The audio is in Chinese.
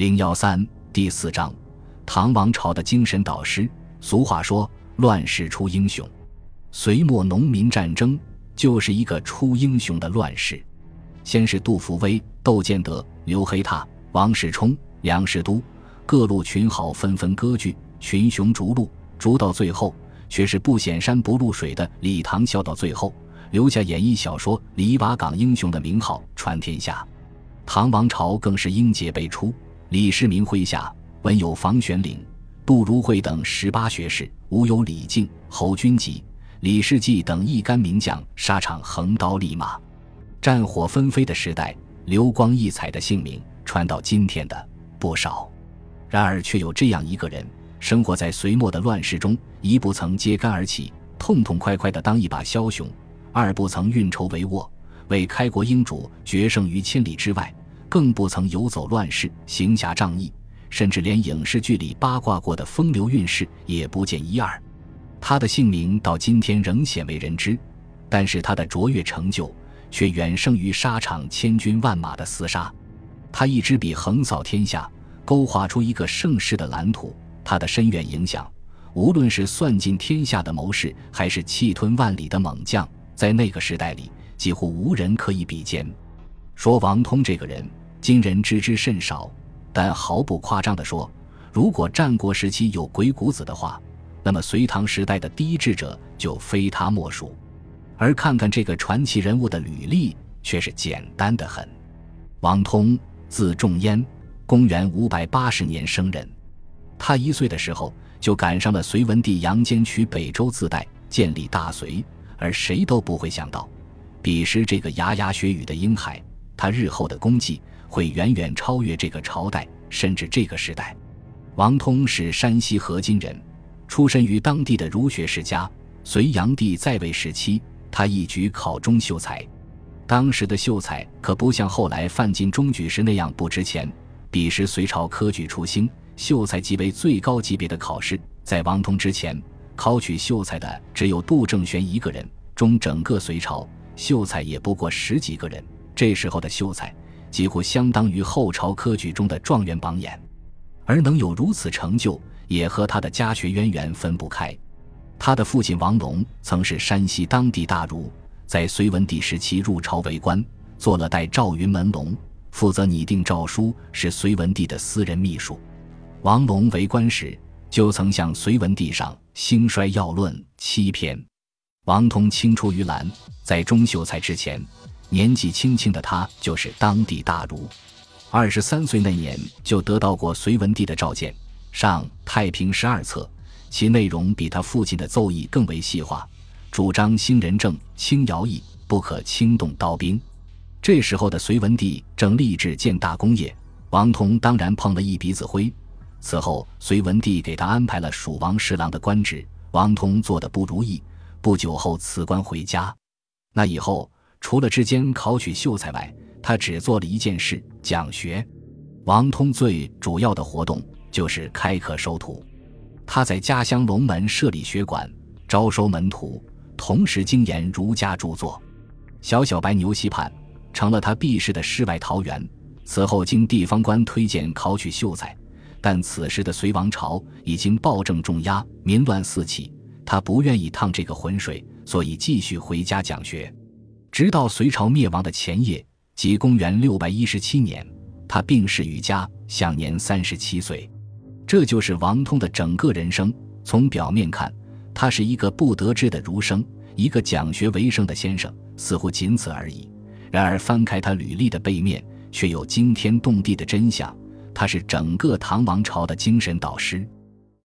零幺三第四章，唐王朝的精神导师。俗话说：“乱世出英雄。”隋末农民战争就是一个出英雄的乱世。先是杜伏威、窦建德、刘黑闼、王世充、梁士都各路群豪纷纷割据，群雄逐鹿，逐到最后，却是不显山不露水的李唐笑到最后，留下演义小说《李瓦岗英雄》的名号传天下。唐王朝更是英杰辈出。李世民麾下，文有房玄龄、杜如晦等十八学士，武有李靖、侯君集、李世济等一干名将，沙场横刀立马，战火纷飞的时代，流光溢彩的姓名传到今天的不少。然而，却有这样一个人，生活在隋末的乱世中，一不曾揭竿而起，痛痛快快地当一把枭雄；二不曾运筹帷幄，为开国英主决胜于千里之外。更不曾游走乱世，行侠仗义，甚至连影视剧里八卦过的风流韵事也不见一二。他的姓名到今天仍鲜为人知，但是他的卓越成就却远胜于沙场千军万马的厮杀。他一支笔横扫天下，勾画出一个盛世的蓝图。他的深远影响，无论是算尽天下的谋士，还是气吞万里的猛将，在那个时代里几乎无人可以比肩。说王通这个人。今人知之甚少，但毫不夸张地说，如果战国时期有鬼谷子的话，那么隋唐时代的第一智者就非他莫属。而看看这个传奇人物的履历，却是简单的很。王通，字仲淹，公元五百八十年生人。他一岁的时候就赶上了隋文帝杨坚取北周自代，建立大隋。而谁都不会想到，彼时这个牙牙学语的婴孩，他日后的功绩。会远远超越这个朝代，甚至这个时代。王通是山西河津人，出身于当地的儒学世家。隋炀帝在位时期，他一举考中秀才。当时的秀才可不像后来范进中举时那样不值钱。彼时隋朝科举初兴，秀才即为最高级别的考试。在王通之前，考取秀才的只有杜正玄一个人，中整个隋朝秀才也不过十几个人。这时候的秀才。几乎相当于后朝科举中的状元榜眼，而能有如此成就，也和他的家学渊源分不开。他的父亲王龙曾是山西当地大儒，在隋文帝时期入朝为官，做了代赵云门龙，负责拟定诏书，是隋文帝的私人秘书。王龙为官时，就曾向隋文帝上《兴衰要论》七篇。王通青出于蓝，在中秀才之前。年纪轻轻的他就是当地大儒，二十三岁那年就得到过隋文帝的召见，上《太平十二策》，其内容比他父亲的奏议更为细化，主张兴仁政、轻徭役，不可轻动刀兵。这时候的隋文帝正立志建大功业，王通当然碰了一鼻子灰。此后，隋文帝给他安排了蜀王侍郎的官职，王通做的不如意，不久后辞官回家。那以后。除了之间考取秀才外，他只做了一件事：讲学。王通最主要的活动就是开课收徒。他在家乡龙门设立学馆，招收门徒，同时精研儒家著作。小小白牛溪畔成了他避世的世外桃源。此后经地方官推荐考取秀才，但此时的隋王朝已经暴政重压，民乱四起，他不愿意趟这个浑水，所以继续回家讲学。直到隋朝灭亡的前夜，即公元六百一十七年，他病逝于家，享年三十七岁。这就是王通的整个人生。从表面看，他是一个不得志的儒生，一个讲学为生的先生，似乎仅此而已。然而，翻开他履历的背面，却有惊天动地的真相：他是整个唐王朝的精神导师。